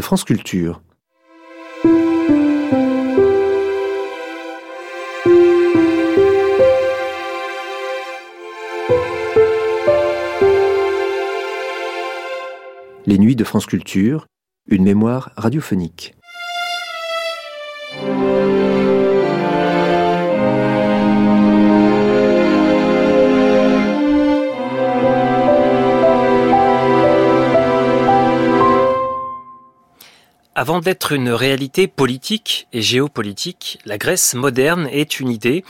France Culture. Les nuits de France Culture, une mémoire radiophonique. Avant d'être une réalité politique et géopolitique, la Grèce moderne est une idée,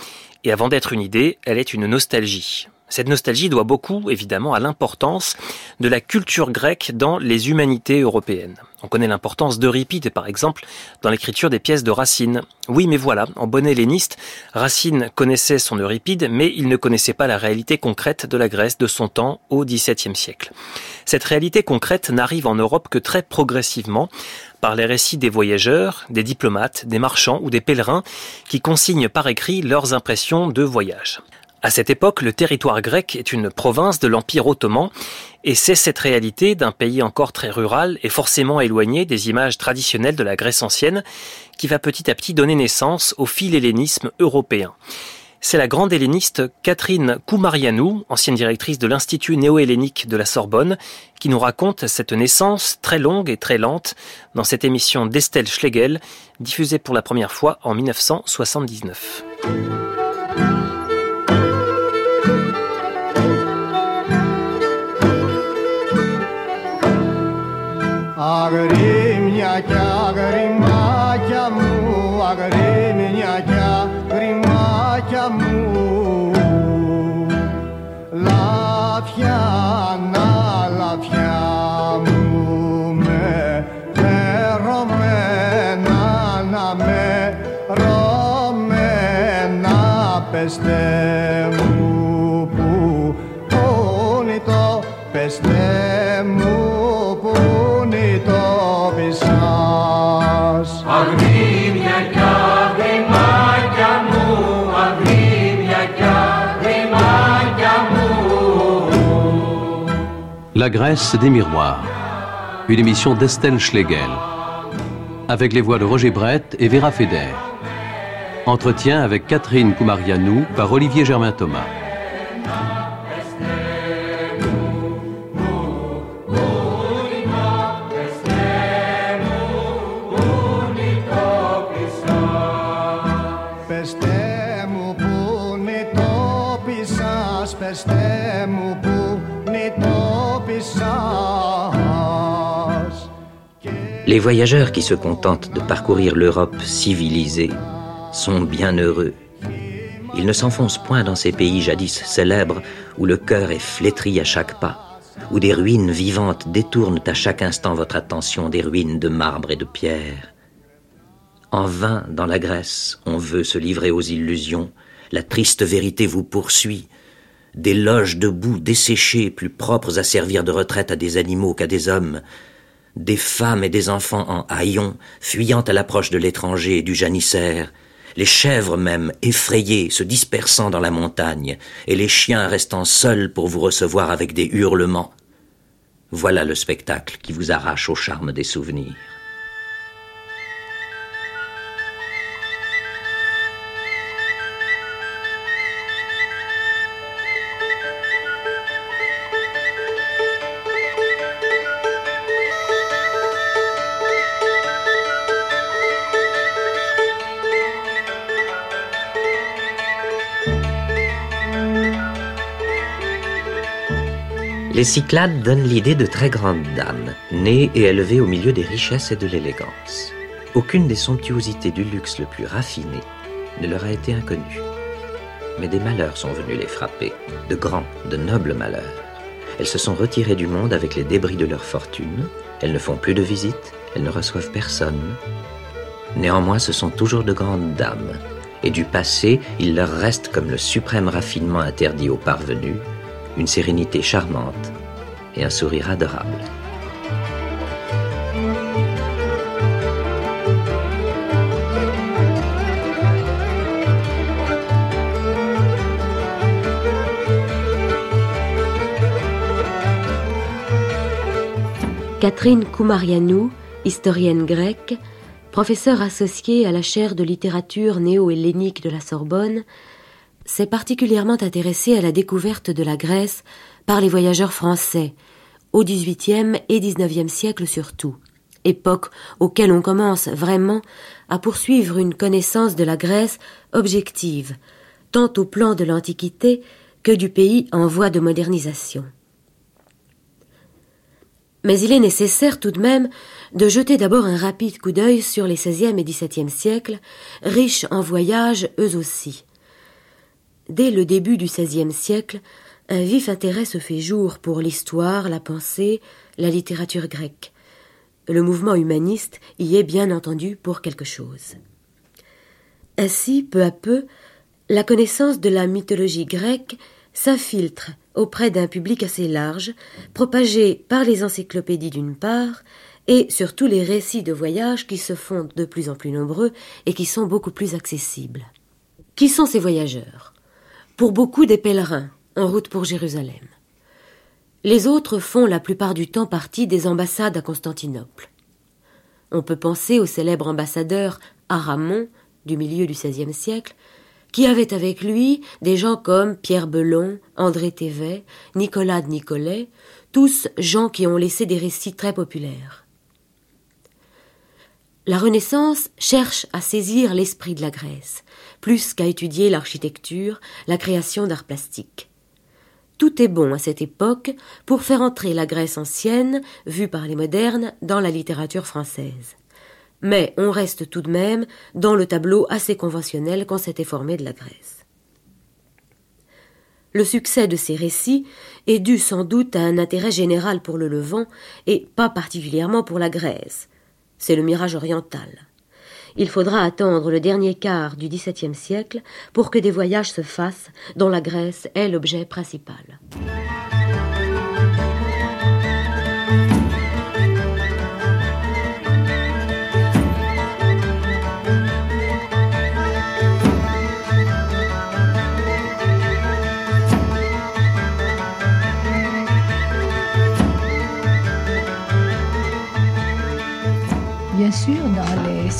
et avant d'être une idée, elle est une nostalgie. Cette nostalgie doit beaucoup, évidemment, à l'importance de la culture grecque dans les humanités européennes. On connaît l'importance d'Euripide, par exemple, dans l'écriture des pièces de Racine. Oui, mais voilà, en bon helléniste, Racine connaissait son Euripide, mais il ne connaissait pas la réalité concrète de la Grèce de son temps au XVIIe siècle. Cette réalité concrète n'arrive en Europe que très progressivement, par les récits des voyageurs, des diplomates, des marchands ou des pèlerins qui consignent par écrit leurs impressions de voyage. À cette époque, le territoire grec est une province de l'Empire ottoman, et c'est cette réalité d'un pays encore très rural et forcément éloigné des images traditionnelles de la Grèce ancienne qui va petit à petit donner naissance au philhellénisme européen. C'est la grande helléniste Catherine Koumarianou, ancienne directrice de l'Institut néo-hellénique de la Sorbonne, qui nous raconte cette naissance très longue et très lente dans cette émission d'Estelle Schlegel, diffusée pour la première fois en 1979. Αγρίμνιακιά, αγριμάκια μου, αγρίμνιακιά, αγριμάκια μου. Λαφιά, να λαφιά μου με ρωμένα να με ρωμένα πεστέ μου που πόνιτο πεστέ La Grèce des miroirs, une émission d'Estelle Schlegel, avec les voix de Roger Brett et Vera Feder. Entretien avec Catherine Koumarianou par Olivier Germain-Thomas. Les voyageurs qui se contentent de parcourir l'Europe civilisée sont bien heureux. Ils ne s'enfoncent point dans ces pays jadis célèbres où le cœur est flétri à chaque pas, où des ruines vivantes détournent à chaque instant votre attention des ruines de marbre et de pierre. En vain, dans la Grèce, on veut se livrer aux illusions, la triste vérité vous poursuit, des loges debout desséchées, plus propres à servir de retraite à des animaux qu'à des hommes, des femmes et des enfants en haillons, fuyant à l'approche de l'étranger et du janissaire, les chèvres même, effrayées, se dispersant dans la montagne, et les chiens restant seuls pour vous recevoir avec des hurlements. Voilà le spectacle qui vous arrache au charme des souvenirs. Les Cyclades donnent l'idée de très grandes dames, nées et élevées au milieu des richesses et de l'élégance. Aucune des somptuosités du luxe le plus raffiné ne leur a été inconnue. Mais des malheurs sont venus les frapper, de grands, de nobles malheurs. Elles se sont retirées du monde avec les débris de leur fortune, elles ne font plus de visites, elles ne reçoivent personne. Néanmoins, ce sont toujours de grandes dames, et du passé, il leur reste comme le suprême raffinement interdit aux parvenus, une sérénité charmante et un sourire adorable. Catherine Koumarianou Historienne grecque, professeure associée à la chaire de littérature néo-hellénique de la Sorbonne, s'est particulièrement intéressée à la découverte de la Grèce par les voyageurs français, au XVIIIe et XIXe siècle surtout, époque auquel on commence vraiment à poursuivre une connaissance de la Grèce objective, tant au plan de l'Antiquité que du pays en voie de modernisation. Mais il est nécessaire tout de même de jeter d'abord un rapide coup d'œil sur les XVIe et XVIIe siècles, riches en voyages eux aussi. Dès le début du XVIe siècle, un vif intérêt se fait jour pour l'histoire, la pensée, la littérature grecque. Le mouvement humaniste y est bien entendu pour quelque chose. Ainsi, peu à peu, la connaissance de la mythologie grecque s'infiltre auprès d'un public assez large, propagé par les encyclopédies d'une part, et surtout les récits de voyage qui se font de plus en plus nombreux et qui sont beaucoup plus accessibles. Qui sont ces voyageurs? Pour beaucoup des pèlerins, en route pour Jérusalem. Les autres font la plupart du temps partie des ambassades à Constantinople. On peut penser au célèbre ambassadeur Aramon du milieu du XVIe siècle, qui avait avec lui des gens comme Pierre Belon, André Thévet, Nicolas de Nicolet, tous gens qui ont laissé des récits très populaires. La Renaissance cherche à saisir l'esprit de la Grèce, plus qu'à étudier l'architecture, la création d'art plastique. Tout est bon à cette époque pour faire entrer la Grèce ancienne, vue par les modernes, dans la littérature française mais on reste tout de même dans le tableau assez conventionnel qu'on s'était formé de la Grèce. Le succès de ces récits est dû sans doute à un intérêt général pour le Levant et pas particulièrement pour la Grèce. C'est le mirage oriental. Il faudra attendre le dernier quart du XVIIe siècle pour que des voyages se fassent dont la Grèce est l'objet principal.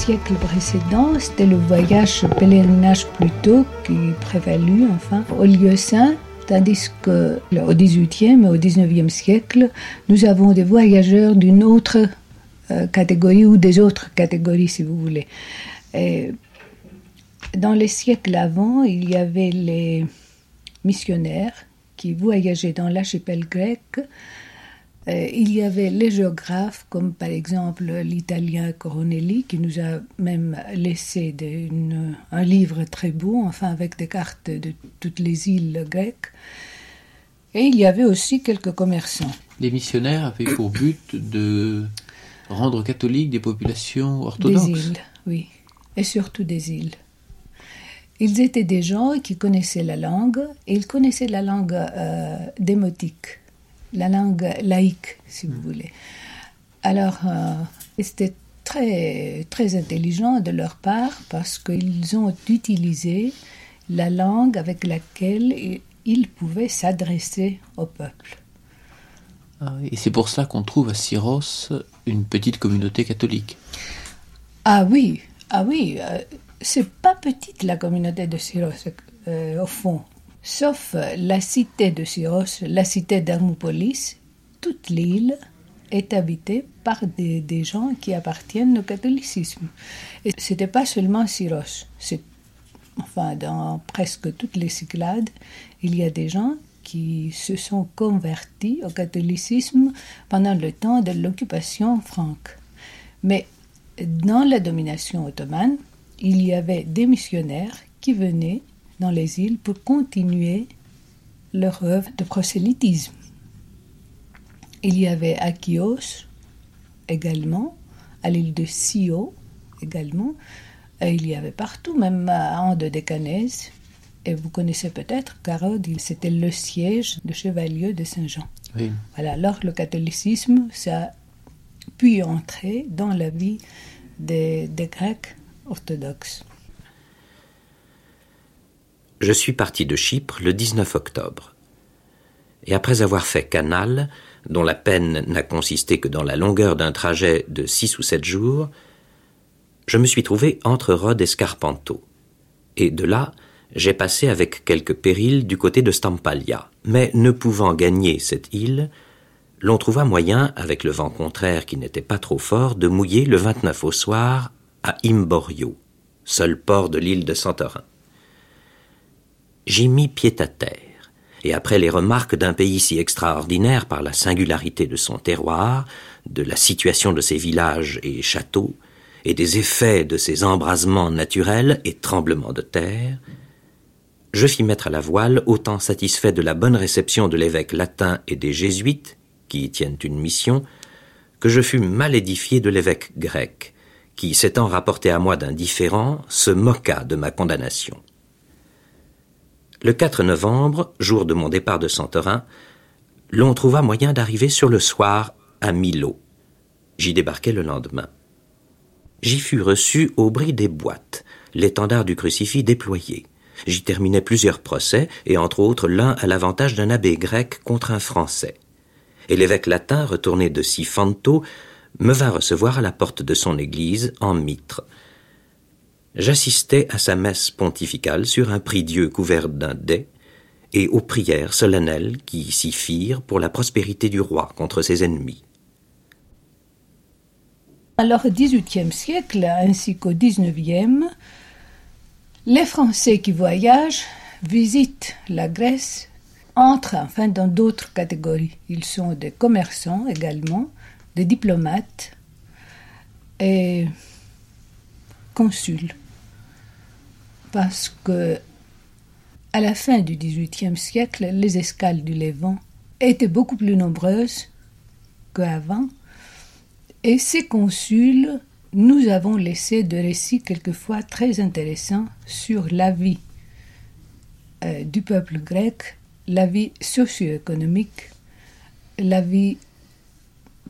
Siècles précédents, c'était le voyage pèlerinage plutôt qui prévalut, enfin, au lieu saint, tandis que au XVIIIe et au XIXe siècle, nous avons des voyageurs d'une autre euh, catégorie ou des autres catégories, si vous voulez. Et dans les siècles avant, il y avait les missionnaires qui voyageaient dans l'archipel grec il y avait les géographes, comme par exemple l'italien Coronelli, qui nous a même laissé un livre très beau, enfin avec des cartes de toutes les îles grecques. Et il y avait aussi quelques commerçants. Les missionnaires avaient pour but de rendre catholiques des populations orthodoxes. Des îles, oui, et surtout des îles. Ils étaient des gens qui connaissaient la langue, et ils connaissaient la langue euh, démotique la langue laïque, si vous voulez. Alors, euh, c'était très, très intelligent de leur part parce qu'ils ont utilisé la langue avec laquelle ils pouvaient s'adresser au peuple. Ah et c'est pour cela qu'on trouve à Syros une petite communauté catholique. Ah oui, ah oui, euh, c'est pas petite la communauté de Syros euh, au fond sauf la cité de Syros, la cité d'Hermopolis, toute l'île est habitée par des, gens qui appartiennent au catholicisme. Et ce n'était pas seulement Syros, enfin dans presque toutes les Cyclades, il y a des gens qui se sont convertis au catholicisme pendant le temps de l'occupation franque. Mais dans la domination ottomane, il y avait des missionnaires qui venaient dans les îles pour continuer leur œuvre de prosélytisme. Il y avait à Chios également, à l'île de Sio également, et il y avait partout, même à Ande Décanèse. Et vous connaissez peut-être Carode, c'était le siège de chevalier de Saint-Jean. Voilà, alors le catholicisme, ça a pu entrer dans la vie des Grecs orthodoxes. Je suis parti de Chypre le 19 octobre. Et après avoir fait Canal, dont la peine n'a consisté que dans la longueur d'un trajet de six ou sept jours, je me suis trouvé entre Rhodes et Scarpanto. Et de là, j'ai passé avec quelques périls du côté de Stampalia. Mais ne pouvant gagner cette île, l'on trouva moyen, avec le vent contraire qui n'était pas trop fort, de mouiller le 29 au soir à Imborio, seul port de l'île de Santorin. J'y mis pied à terre et après les remarques d'un pays si extraordinaire par la singularité de son terroir, de la situation de ses villages et châteaux, et des effets de ses embrasements naturels et tremblements de terre, je fis mettre à la voile, autant satisfait de la bonne réception de l'évêque latin et des jésuites, qui y tiennent une mission, que je fus mal édifié de l'évêque grec, qui, s'étant rapporté à moi d'un différent, se moqua de ma condamnation. Le 4 novembre, jour de mon départ de Santorin, l'on trouva moyen d'arriver sur le soir à Milo. J'y débarquai le lendemain. J'y fus reçu au bris des boîtes, l'étendard du crucifix déployé. J'y terminai plusieurs procès, et entre autres l'un à l'avantage d'un abbé grec contre un français. Et l'évêque latin, retourné de Sifanto, me vint recevoir à la porte de son église en mitre j'assistais à sa messe pontificale sur un prie-dieu couvert d'un dais et aux prières solennelles qui s'y firent pour la prospérité du roi contre ses ennemis. Alors au XVIIIe siècle ainsi qu'au XIXe, les Français qui voyagent visitent la Grèce, entrent enfin dans d'autres catégories. Ils sont des commerçants également, des diplomates et consuls parce que à la fin du XVIIIe siècle, les escales du Levant étaient beaucoup plus nombreuses qu'avant, et ces consuls nous avons laissé de récits quelquefois très intéressants sur la vie euh, du peuple grec, la vie socio-économique, la vie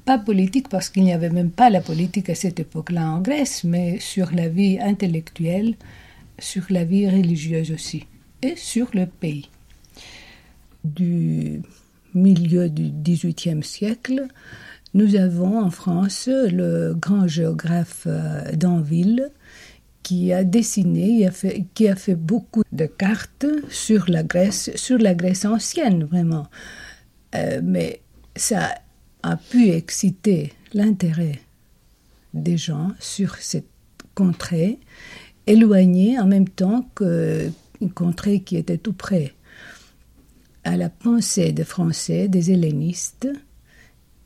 pas politique parce qu'il n'y avait même pas la politique à cette époque-là en Grèce, mais sur la vie intellectuelle, sur la vie religieuse aussi et sur le pays. Du milieu du XVIIIe siècle, nous avons en France le grand géographe euh, d'Anville qui a dessiné, qui a fait beaucoup de cartes sur la Grèce, sur la Grèce ancienne vraiment. Euh, mais ça a pu exciter l'intérêt des gens sur cette contrée éloigné en même temps qu'une contrée qui était tout près, à la pensée des Français, des hellénistes,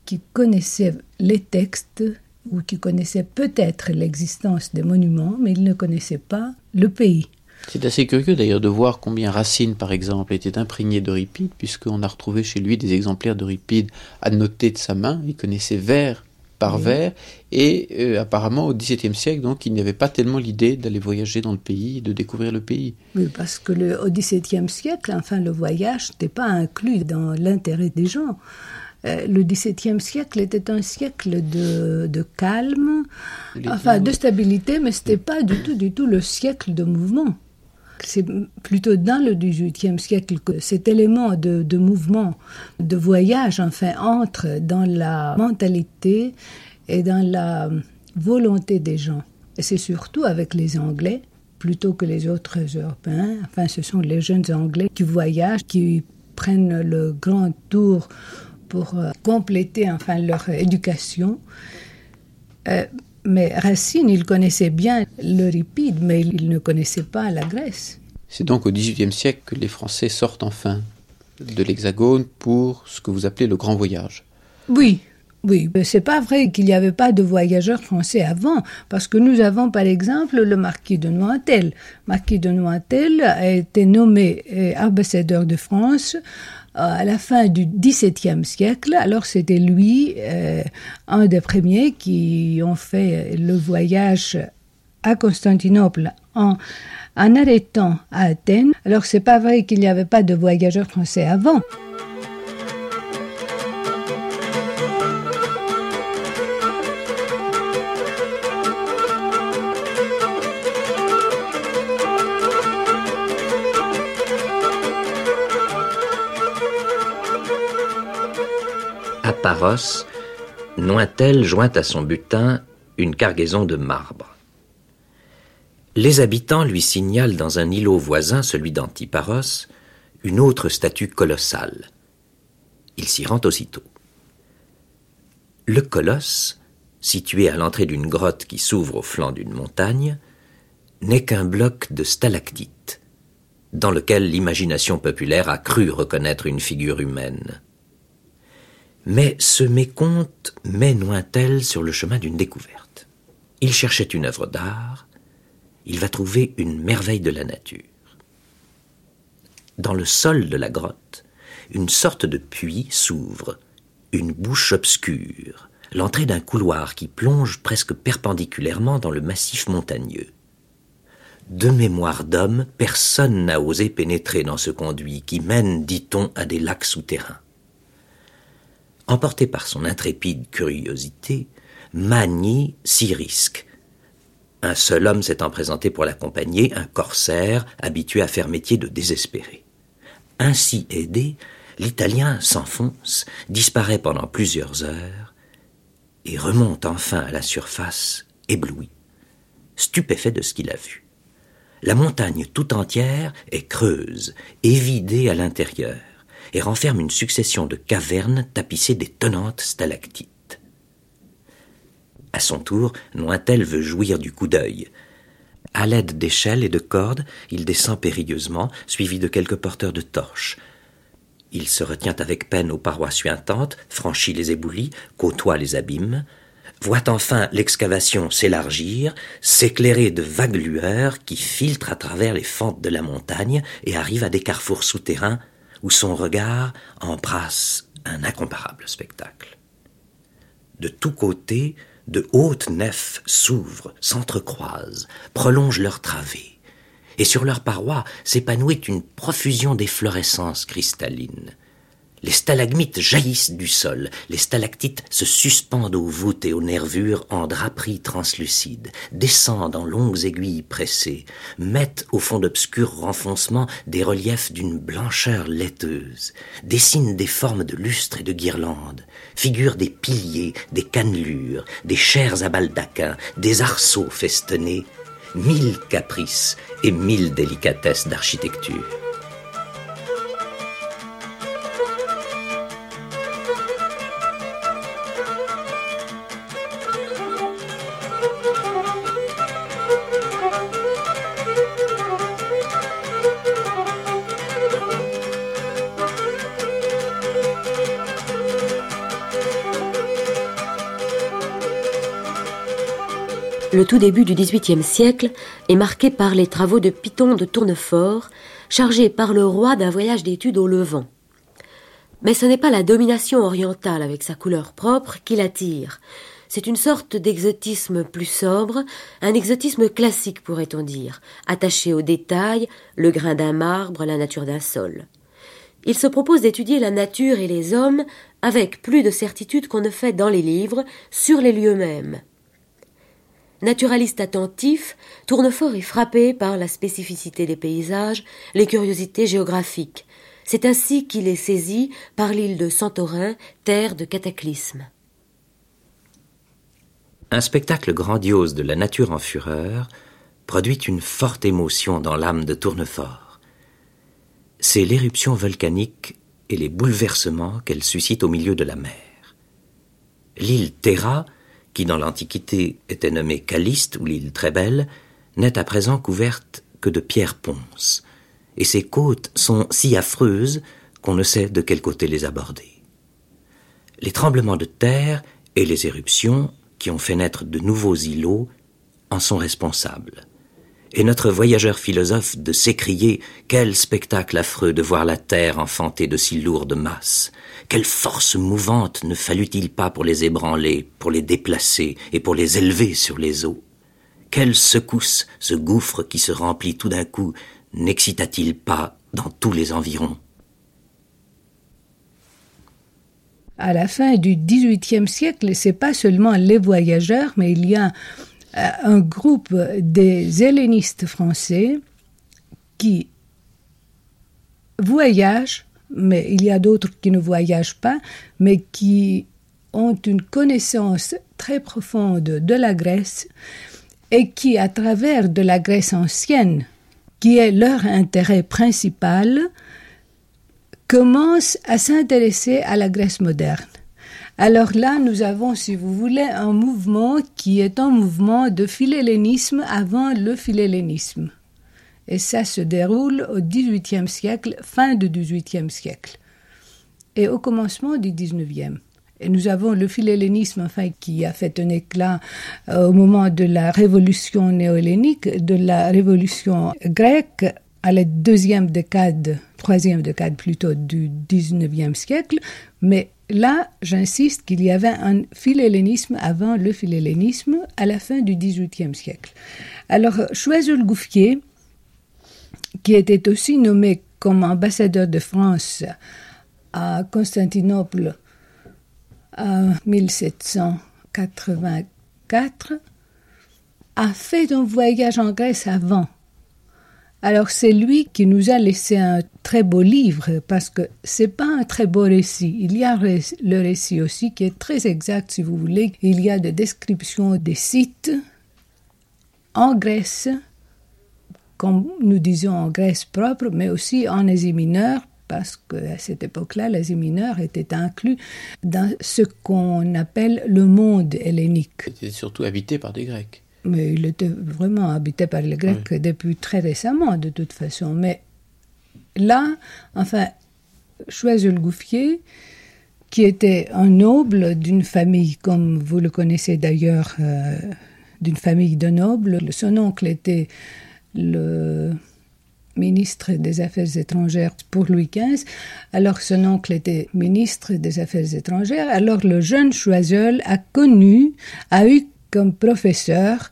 qui connaissaient les textes ou qui connaissaient peut-être l'existence des monuments, mais ils ne connaissaient pas le pays. C'est assez curieux d'ailleurs de voir combien Racine, par exemple, était imprégné d'Euripide, puisqu'on a retrouvé chez lui des exemplaires d'Euripide annotés de sa main. Il connaissait vers Et euh, apparemment, au XVIIe siècle, donc, il n'y avait pas tellement l'idée d'aller voyager dans le pays, de découvrir le pays. Oui, parce que le, au XVIIe siècle, enfin, le voyage n'était pas inclus dans l'intérêt des gens. Euh, le XVIIe siècle était un siècle de, de calme, enfin de stabilité, mais c'était pas du tout, du tout le siècle de mouvement. C'est plutôt dans le XVIIIe siècle que cet élément de, mouvement, de voyage, enfin, entre dans la mentalité et dans la volonté des gens. C'est surtout avec les Anglais, plutôt que les autres Européens. Enfin, ce sont les jeunes Anglais qui voyagent, qui prennent le grand tour pour euh, compléter enfin leur éducation. Euh, mais Racine, il connaissait bien l'Euripide, mais il ne connaissait pas la Grèce. C'est donc au XVIIIe siècle que les Français sortent enfin de l'Hexagone pour ce que vous appelez le grand voyage. Oui, oui, c'est pas vrai qu'il n'y avait pas de voyageurs français avant, parce que nous avons par exemple le marquis de Nointel. Marquis de Nointel a été nommé euh, ambassadeur de France à la fin du XVIIe siècle. Alors c'était lui, euh, un des premiers qui ont fait le voyage à Constantinople en, en arrêtant à Athènes. Alors c'est pas vrai qu'il n'y avait pas de voyageurs français avant. Nointel joint à son butin une cargaison de marbre. Les habitants lui signalent dans un îlot voisin, celui d'Antiparos, une autre statue colossale. Il s'y rend aussitôt. Le colosse, situé à l'entrée d'une grotte qui s'ouvre au flanc d'une montagne, n'est qu'un bloc de stalactites, dans lequel l'imagination populaire a cru reconnaître une figure humaine. Mais ce mécompte met Nointel sur le chemin d'une découverte. Il cherchait une œuvre d'art, il va trouver une merveille de la nature. Dans le sol de la grotte, une sorte de puits s'ouvre, une bouche obscure, l'entrée d'un couloir qui plonge presque perpendiculairement dans le massif montagneux. De mémoire d'homme, personne n'a osé pénétrer dans ce conduit qui mène, dit-on, à des lacs souterrains. Emporté par son intrépide curiosité, Magny s'y risque. Un seul homme s'étant présenté pour l'accompagner, un corsaire habitué à faire métier de désespéré. Ainsi aidé, l'Italien s'enfonce, disparaît pendant plusieurs heures, et remonte enfin à la surface, ébloui, stupéfait de ce qu'il a vu. La montagne tout entière est creuse, évidée à l'intérieur, et renferme une succession de cavernes tapissées d'étonnantes stalactites. À son tour, Nointel veut jouir du coup d'œil. À l'aide d'échelles et de cordes, il descend périlleusement, suivi de quelques porteurs de torches. Il se retient avec peine aux parois suintantes, franchit les éboulis, côtoie les abîmes, voit enfin l'excavation s'élargir, s'éclairer de vagues lueurs qui filtrent à travers les fentes de la montagne et arrivent à des carrefours souterrains où son regard embrasse un incomparable spectacle. De tous côtés, de hautes nefs s'ouvrent, s'entrecroisent, prolongent leurs travées et sur leurs parois s'épanouit une profusion d'efflorescences cristallines. Les stalagmites jaillissent du sol, les stalactites se suspendent aux voûtes et aux nervures en draperies translucides, descendent en longues aiguilles pressées, mettent au fond d'obscurs renfoncements des reliefs d'une blancheur laiteuse, dessinent des formes de lustres et de guirlandes, figurent des piliers, des cannelures, des chairs à baldaquins, des arceaux festonnés, mille caprices et mille délicatesses d'architecture. Le tout début du XVIIIe siècle est marqué par les travaux de Piton de Tournefort, chargé par le roi d'un voyage d'études au Levant. Mais ce n'est pas la domination orientale avec sa couleur propre qui l'attire. C'est une sorte d'exotisme plus sobre, un exotisme classique pourrait-on dire, attaché aux détails, le grain d'un marbre, la nature d'un sol. Il se propose d'étudier la nature et les hommes avec plus de certitude qu'on ne fait dans les livres sur les lieux mêmes. Naturaliste attentif, Tournefort est frappé par la spécificité des paysages, les curiosités géographiques. C'est ainsi qu'il est saisi par l'île de Santorin, terre de cataclysme. Un spectacle grandiose de la nature en fureur produit une forte émotion dans l'âme de Tournefort. C'est l'éruption volcanique et les bouleversements qu'elle suscite au milieu de la mer. L'île Terra qui dans l'Antiquité était nommée Caliste ou l'île très belle, n'est à présent couverte que de pierres ponces, et ses côtes sont si affreuses qu'on ne sait de quel côté les aborder. Les tremblements de terre et les éruptions, qui ont fait naître de nouveaux îlots, en sont responsables. Et notre voyageur philosophe de s'écrier Quel spectacle affreux de voir la terre enfantée de si lourdes masses quelle force mouvante ne fallut-il pas pour les ébranler, pour les déplacer et pour les élever sur les eaux? Quelle secousse ce gouffre qui se remplit tout d'un coup n'excita-t-il pas dans tous les environs? À la fin du XVIIIe siècle, c'est pas seulement les voyageurs, mais il y a euh, un groupe des hellénistes français qui voyagent mais il y a d'autres qui ne voyagent pas, mais qui ont une connaissance très profonde de la Grèce et qui, à travers de la Grèce ancienne, qui est leur intérêt principal, commencent à s'intéresser à la Grèce moderne. Alors là, nous avons, si vous voulez, un mouvement qui est un mouvement de philhellénisme avant le philhellénisme. Et ça se déroule au XVIIIe siècle, fin du XVIIIe siècle, et au commencement du XIXe. Et nous avons le philhellénisme, enfin, qui a fait un éclat euh, au moment de la révolution néo-hellénique, de la révolution grecque à la deuxième décade, troisième décade plutôt du XIXe siècle. Mais là, j'insiste qu'il y avait un philhellénisme avant le philhellénisme à la fin du XVIIIe siècle. Alors, Choiseul-Gouffier, qui était aussi nommé comme ambassadeur de France à Constantinople en 1784, a fait un voyage en Grèce avant. Alors c'est lui qui nous a laissé un très beau livre parce que c'est pas un très beau récit. Il y a le récit aussi qui est très exact si vous voulez. Il y a des descriptions des sites en Grèce comme nous disons en Grèce propre, mais aussi en Asie mineure, parce qu'à cette époque-là, l'Asie mineure était inclus dans ce qu'on appelle le monde hellénique. Il était surtout habité par des Grecs. Mais il était vraiment habité par les Grecs depuis très récemment, de toute façon. Mais là, enfin, Choiseul-Gouffier, qui était un noble d'une famille, comme vous le connaissez d'ailleurs, euh, d'une famille de nobles, son oncle était le ministre des Affaires étrangères pour Louis XV. Alors son oncle était ministre des Affaires étrangères. Alors le jeune Choiseul a connu, a eu comme professeur,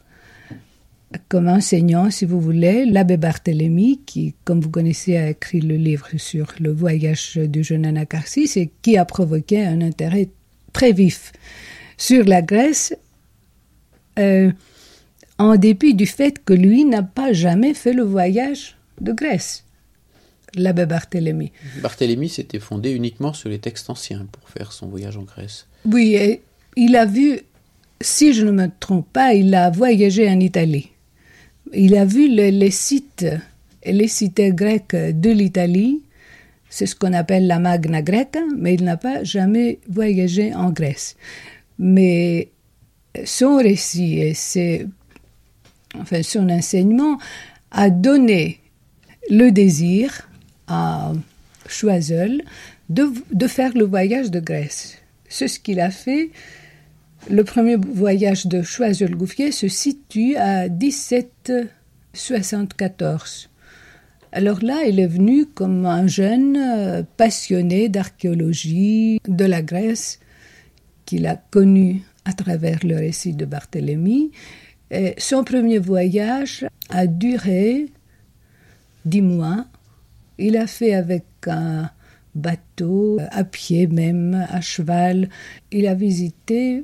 comme enseignant, si vous voulez, l'abbé Barthélemy, qui, comme vous connaissez, a écrit le livre sur le voyage du jeune Anacarsis et qui a provoqué un intérêt très vif sur la Grèce. Euh, en dépit du fait que lui n'a pas jamais fait le voyage de Grèce, l'abbé Barthélemy. Barthélemy s'était fondé uniquement sur les textes anciens pour faire son voyage en Grèce. Oui, et il a vu, si je ne me trompe pas, il a voyagé en Italie. Il a vu les sites et les cités grecques de l'Italie, c'est ce qu'on appelle la Magna Greca, mais il n'a pas jamais voyagé en Grèce. Mais son récit et ses enfin son enseignement, a donné le désir à Choiseul de, de faire le voyage de Grèce. C'est ce qu'il a fait. Le premier voyage de Choiseul-Gouffier se situe à 1774. Alors là, il est venu comme un jeune euh, passionné d'archéologie de la Grèce qu'il a connu à travers le récit de Barthélemy son premier voyage a duré dix mois. Il a fait avec un bateau, à pied même, à cheval. Il a visité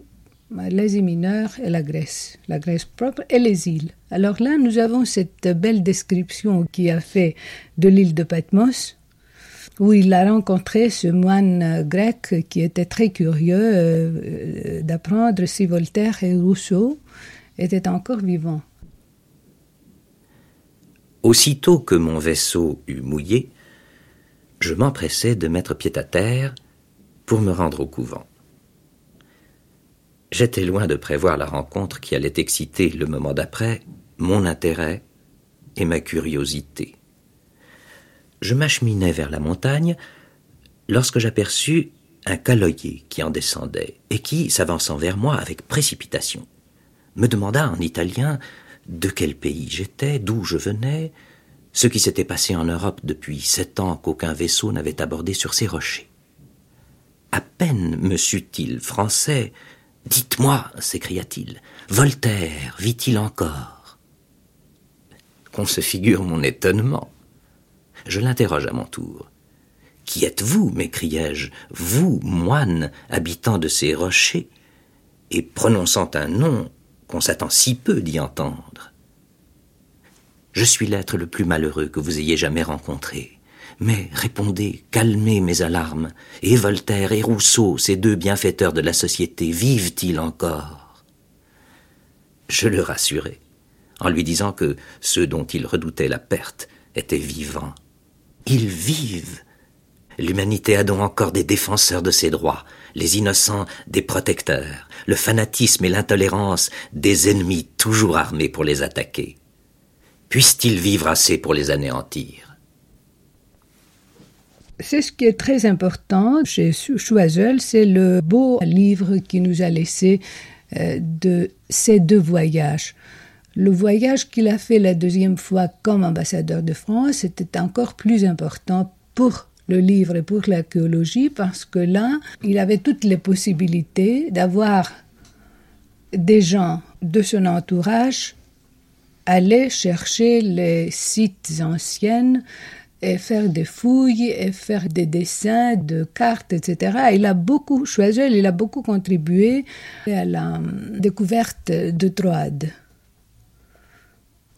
l'Asie mineure et la Grèce, la Grèce propre et les îles. Alors là, nous avons cette belle description qu'il a fait de l'île de Patmos, où il a rencontré ce moine grec qui était très curieux euh, d'apprendre si Voltaire et Rousseau était encore vivant. Aussitôt que mon vaisseau eut mouillé, je m'empressai de mettre pied à terre pour me rendre au couvent. J'étais loin de prévoir la rencontre qui allait exciter le moment d'après mon intérêt et ma curiosité. Je m'acheminais vers la montagne lorsque j'aperçus un caloyer qui en descendait et qui, s'avançant vers moi avec précipitation, me demanda en italien de quel pays j'étais, d'où je venais, ce qui s'était passé en Europe depuis sept ans qu'aucun vaisseau n'avait abordé sur ces rochers. À peine me sut-il français. Dites-moi, s'écria-t-il, Voltaire vit-il encore? Qu'on se figure mon étonnement. Je l'interroge à mon tour. Qui êtes-vous? m'écriai-je, vous, moine, habitant de ces rochers? Et prononçant un nom qu'on s'attend si peu d'y entendre. Je suis l'être le plus malheureux que vous ayez jamais rencontré. Mais répondez, calmez mes alarmes. Et Voltaire et Rousseau, ces deux bienfaiteurs de la société, vivent-ils encore? Je le rassurai, en lui disant que ceux dont il redoutait la perte étaient vivants. Ils vivent. L'humanité a donc encore des défenseurs de ses droits, les innocents des protecteurs, le fanatisme et l'intolérance des ennemis toujours armés pour les attaquer. Puissent-ils vivre assez pour les anéantir? C'est ce qui est très important chez Choiseul, c'est le beau livre qui nous a laissé euh, de ces deux voyages. Le voyage qu'il a fait la deuxième fois comme ambassadeur de France était encore plus important pour le livre pour l'archéologie parce que là, il avait toutes les possibilités d'avoir des gens de son entourage aller chercher les sites anciens et faire des fouilles et faire des dessins de cartes, etc. Il a beaucoup choisi, il a beaucoup contribué à la découverte de Troade.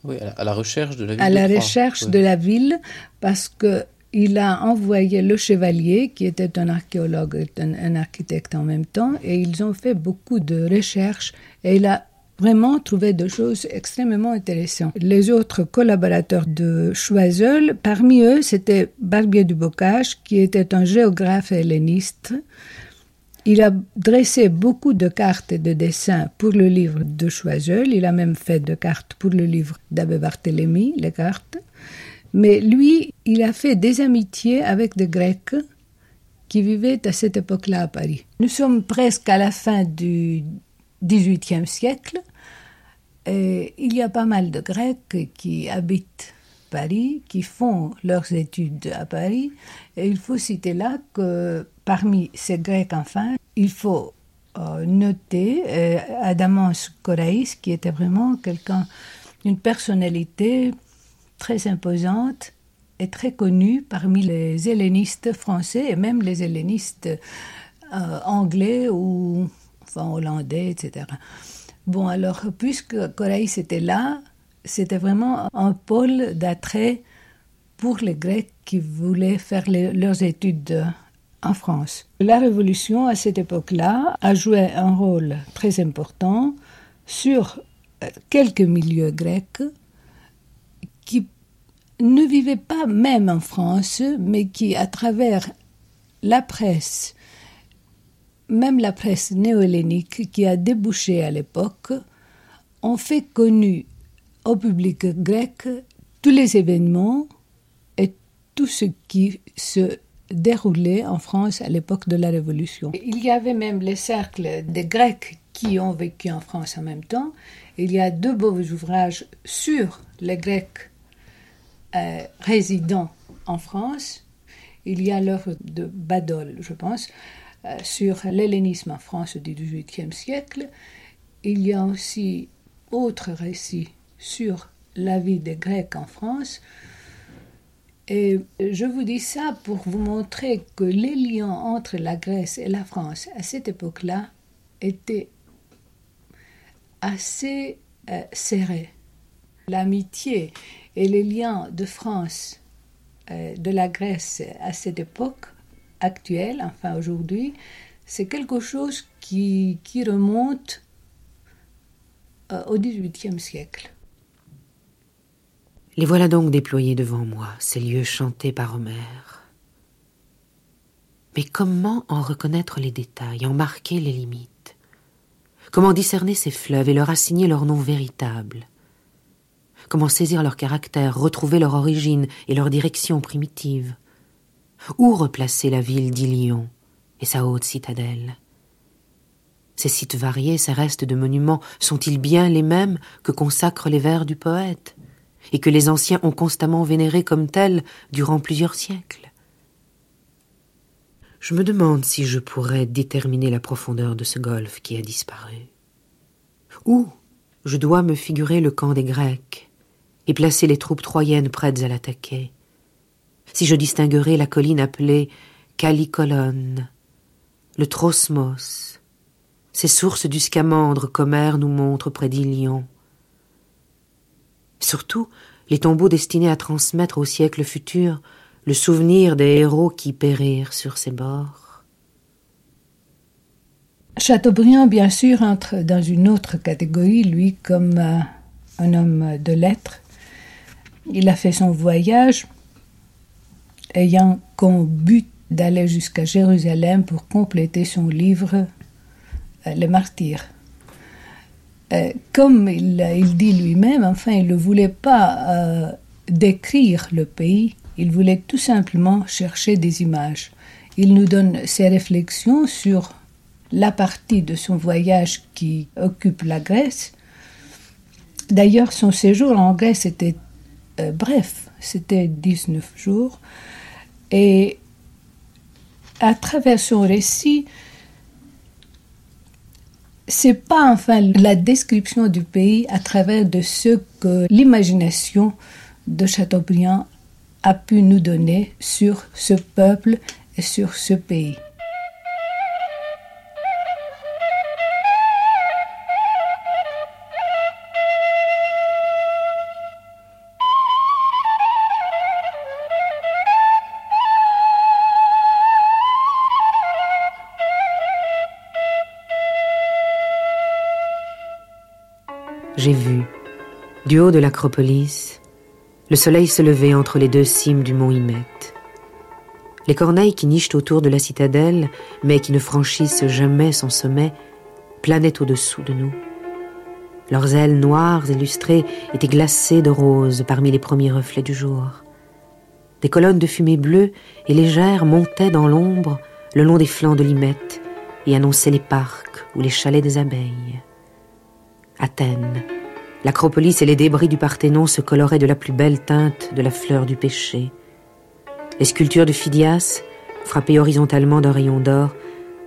Oui, à la recherche de la ville. À la recherche de la ville, parce que il a envoyé le chevalier, qui était un archéologue et un, architecte en même temps, et ils ont fait beaucoup de recherches, et il a vraiment trouvé des choses extrêmement intéressantes. Les autres collaborateurs de Choiseul, parmi eux, c'était Barbier du Bocage, qui était un géographe helléniste. Il a dressé beaucoup de cartes et de dessins pour le livre de Choiseul. Il a même fait de cartes pour le livre d'Abbé Barthélemy, les cartes. Mais lui, il a fait des amitiés avec des Grecs qui vivaient à cette époque-là à Paris. Nous sommes presque à la fin du XVIIIe siècle. Et il y a pas mal de Grecs qui habitent Paris, qui font leurs études à Paris. Et il faut citer là que parmi ces Grecs, enfin, il faut euh, noter euh, Adamos Koraïs, qui était vraiment quelqu'un, une personnalité très imposante et très connue parmi les hellénistes français et même les hellénistes euh, anglais ou enfin, hollandais, etc. Bon, alors, puisque Coraïs était là, c'était vraiment un pôle d'attrait pour les Grecs qui voulaient faire leurs études en France. La Révolution, à cette époque-là, a joué un rôle très important sur euh, quelques milieux grecs ne vivaient pas même en France, mais qui, à travers la presse, même la presse néo-hellénique qui a débouché à l'époque, ont fait connu au public grec tous les événements et tout ce qui se déroulait en France à l'époque de la Révolution. Il y avait même les cercles des Grecs qui ont vécu en France en même temps. Il y a deux beaux ouvrages sur les Grecs euh, résidant en France. Il y a l'œuvre de Badol, je pense, euh, sur l'hellénisme en France du XVIIIe siècle. Il y a aussi autres récits sur la vie des Grecs en France. Et je vous dis ça pour vous montrer que les liens entre la Grèce et la France à cette époque-là étaient assez euh, serrés. L'amitié et les liens de France, euh, de la Grèce à cette époque actuelle, enfin aujourd'hui, c'est quelque chose qui, remonte euh, au XVIIIe siècle. Les voilà donc déployés devant moi, ces lieux chantés par Homère. Mais comment en reconnaître les détails, en marquer les limites? Comment discerner ces fleuves et leur assigner leur nom véritable? Comment saisir leur caractère, retrouver leur origine et leur direction primitive. Où replacer la ville d'Ilion et sa haute citadelle? Ces sites variés, ces restes de monuments, sont-ils bien les mêmes que consacrent les vers du poète et que les anciens ont constamment vénérés comme tels durant plusieurs siècles? Je me demande si je pourrais déterminer la profondeur de ce golfe qui a disparu. Où je dois me figurer le camp des Grecs? Et placer les troupes troyennes prêtes à l'attaquer. Si je distinguerai la colline appelée Calicolone, le Trosmos, ces sources du Scamandre qu'Homère nous montre près d'Ilion. Surtout, les tombeaux destinés à transmettre au siècle futur le souvenir des héros qui périrent sur ses bords. Chateaubriand, bien sûr, entre dans une autre catégorie, lui, comme euh, un homme de lettres. Il a fait son voyage ayant comme but d'aller jusqu'à Jérusalem pour compléter son livre euh, Les Martyrs. Euh, comme il, dit lui-même, enfin, il ne voulait pas euh, décrire le pays, il voulait tout simplement chercher des images. Il nous donne ses réflexions sur la partie de son voyage qui occupe la Grèce. D'ailleurs, son séjour en Grèce était bref, c'était 19 jours. Et à travers son récit, c'est pas enfin la description du pays à travers de ce que l'imagination de Chateaubriand a pu nous donner sur ce peuple et sur ce pays. Du haut de l'acropolis, le soleil se lever entre les deux cimes du mont Hymette. Les corneilles qui nichent autour de la citadelle, mais qui ne franchissent jamais son sommet, planaient au-dessous de nous. Leurs ailes noires et lustrées étaient glacées de rose parmi les premiers reflets du jour. Des colonnes de fumée bleue et légère montaient dans l'ombre le long des flancs de l'Hymette et annonçaient les parcs ou les chalets des abeilles. Athènes. L'acropolis et les débris du Parthénon se coloraient de la plus belle teinte de la fleur du péché. Les sculptures de Phidias, frappées horizontalement d'un rayon d'or,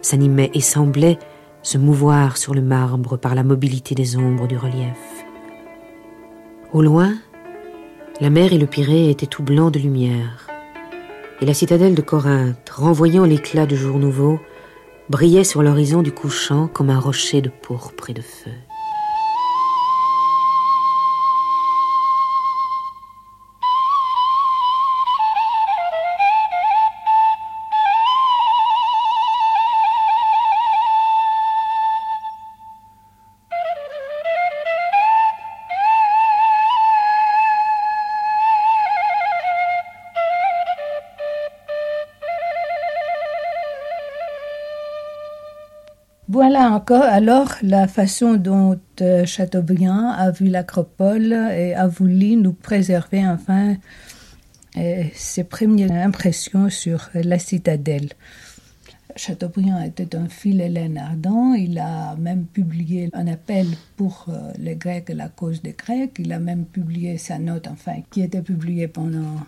s'animaient et semblaient se mouvoir sur le marbre par la mobilité des ombres du relief. Au loin, la mer et le Pirée étaient tout blancs de lumière, et la citadelle de Corinthe, renvoyant l'éclat du jour nouveau, brillait sur l'horizon du couchant comme un rocher de pourpre et de feu. Alors la façon dont euh, Chateaubriand a vu l'acropole et a voulu nous préserver enfin euh, ses premières impressions sur la citadelle. Chateaubriand était un philhellène ardent, il a même publié un appel pour euh, les Grecs et la cause des Grecs, il a même publié sa note, enfin, qui était publiée pendant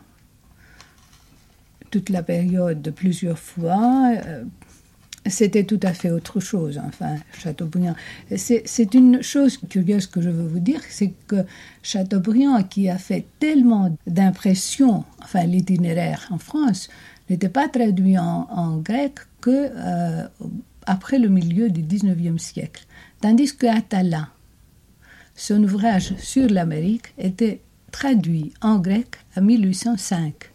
toute la période de plusieurs fois c'était tout à fait autre chose, enfin, Chateaubriand. C'est une chose curieuse que je veux vous dire, c'est que Chateaubriand, qui a fait tellement d'impressions, enfin, l'itinéraire en France, n'était pas traduit en, grec que euh, après le milieu du 19e siècle. Tandis que Atala, son ouvrage sur l'Amérique, était traduit en grec en 1805.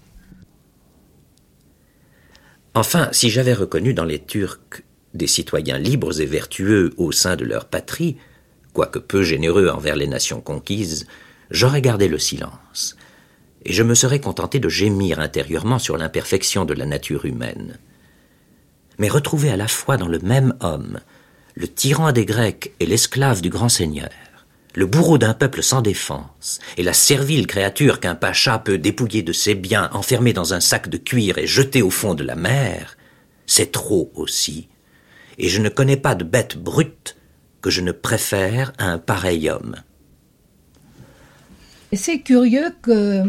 Enfin, si j'avais reconnu dans les Turcs des citoyens libres et vertueux au sein de leur patrie, quoique peu généreux envers les nations conquises, j'aurais gardé le silence, et je me serais contenté de gémir intérieurement sur l'imperfection de la nature humaine. Mais retrouver à la fois dans le même homme le tyran des Grecs et l'esclave du grand seigneur, le bourreau d'un peuple sans défense, et la servile créature qu'un pacha peut dépouiller de ses biens, enfermer dans un sac de cuir et jeter au fond de la mer, c'est trop aussi. Et je ne connais pas de bête brute que je ne préfère à un pareil homme. C'est curieux que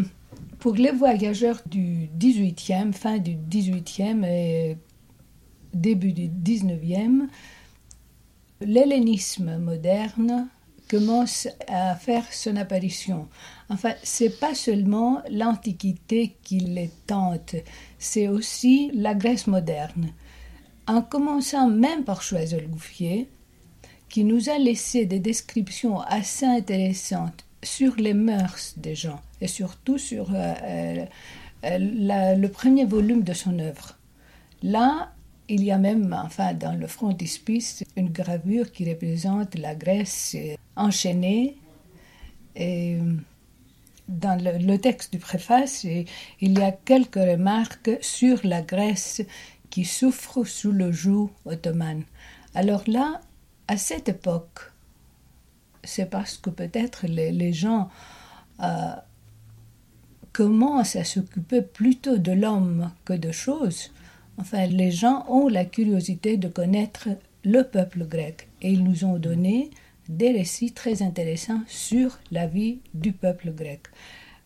pour les voyageurs du 18e, fin du 18e et début du 19e, l'hellénisme moderne commence à faire son apparition. Enfin, c'est pas seulement l'Antiquité qui les tente, c'est aussi la Grèce moderne. En commençant même par Choiseul-Gouffier, qui nous a laissé des descriptions assez intéressantes sur les mœurs des gens et surtout sur euh, euh, euh, le premier volume de son œuvre. Là, il y a même, enfin, dans le frontispice, une gravure qui représente la Grèce enchaînée. Et dans le, texte du préface, il y a quelques remarques sur la Grèce qui souffre sous le joug ottoman. Alors là, à cette époque, c'est parce que peut-être les, gens euh, commencent à s'occuper plutôt de l'homme que de choses. Enfin, les gens ont la curiosité de connaître le peuple grec et ils nous ont donné des récits très intéressants sur la vie du peuple grec.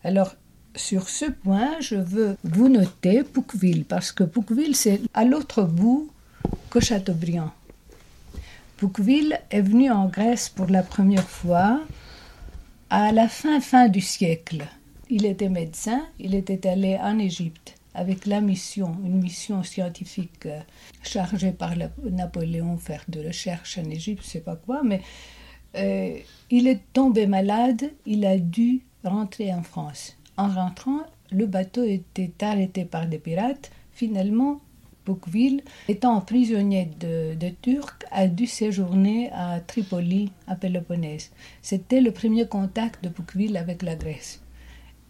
Alors, sur ce point, je veux vous noter Pouqueville, parce que Pouqueville, c'est à l'autre bout que Chateaubriand. Pouqueville est venu en Grèce pour la première fois à la fin fin du siècle. Il était médecin, il était allé en Égypte avec la mission, une mission scientifique euh, chargée par Napoléon faire de recherche en Égypte, je sais pas quoi, mais euh, il est tombé malade, il a dû rentrer en France. En rentrant, le bateau était arrêté par des pirates. Finalement, Pouqueville, étant prisonnier de, Turcs, a dû séjourner à Tripoli, à Péloponnèse. C'était le premier contact de Pouqueville avec la Grèce.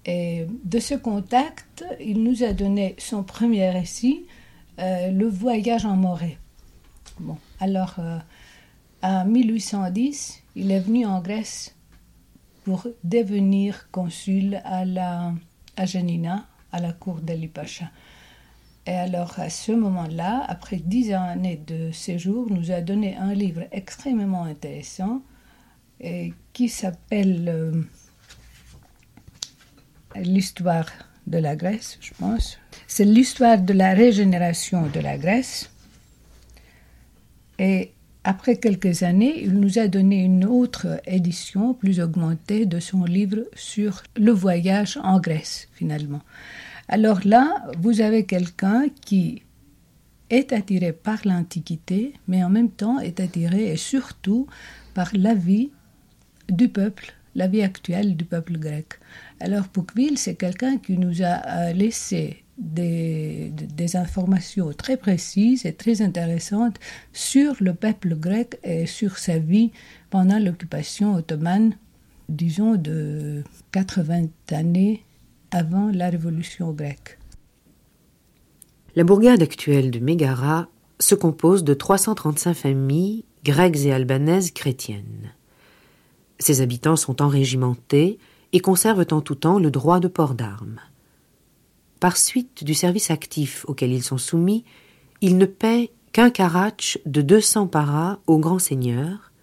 Et de ce contact, il nous a donné son premier récit, euh, Le voyage en Morée. Bon, alors, euh, en 1810, il est venu en Grèce pour devenir consul à, la, à Janina, à la cour d'Ali Pacha. Et alors, à ce moment-là, après dix années de séjour, nous a donné un livre extrêmement intéressant qui s'appelle euh, L'histoire de la Grèce, je pense. C'est l'histoire de la régénération de la Grèce. Et après quelques années, il nous a donné une autre édition plus augmentée de son livre sur le voyage en Grèce, finalement. Alors là, vous avez quelqu'un qui est attiré par l'Antiquité, mais en même temps est attiré et surtout par la vie du peuple, la vie actuelle du peuple grec. Alors Pouqueville, c'est quelqu'un qui nous a laissé des, des, informations très précises et très intéressantes sur le peuple grec et sur sa vie pendant l'occupation ottomane, disons de 80 années avant la révolution grecque. La bourgade actuelle de Mégara se compose de 335 familles grecques et albanaises chrétiennes. Ses habitants sont enrégimentés et conservent en tout temps le droit de port d'armes. Par suite du service actif auquel ils sont soumis, ils ne paient qu'un karatch de 200 paras au grand seigneur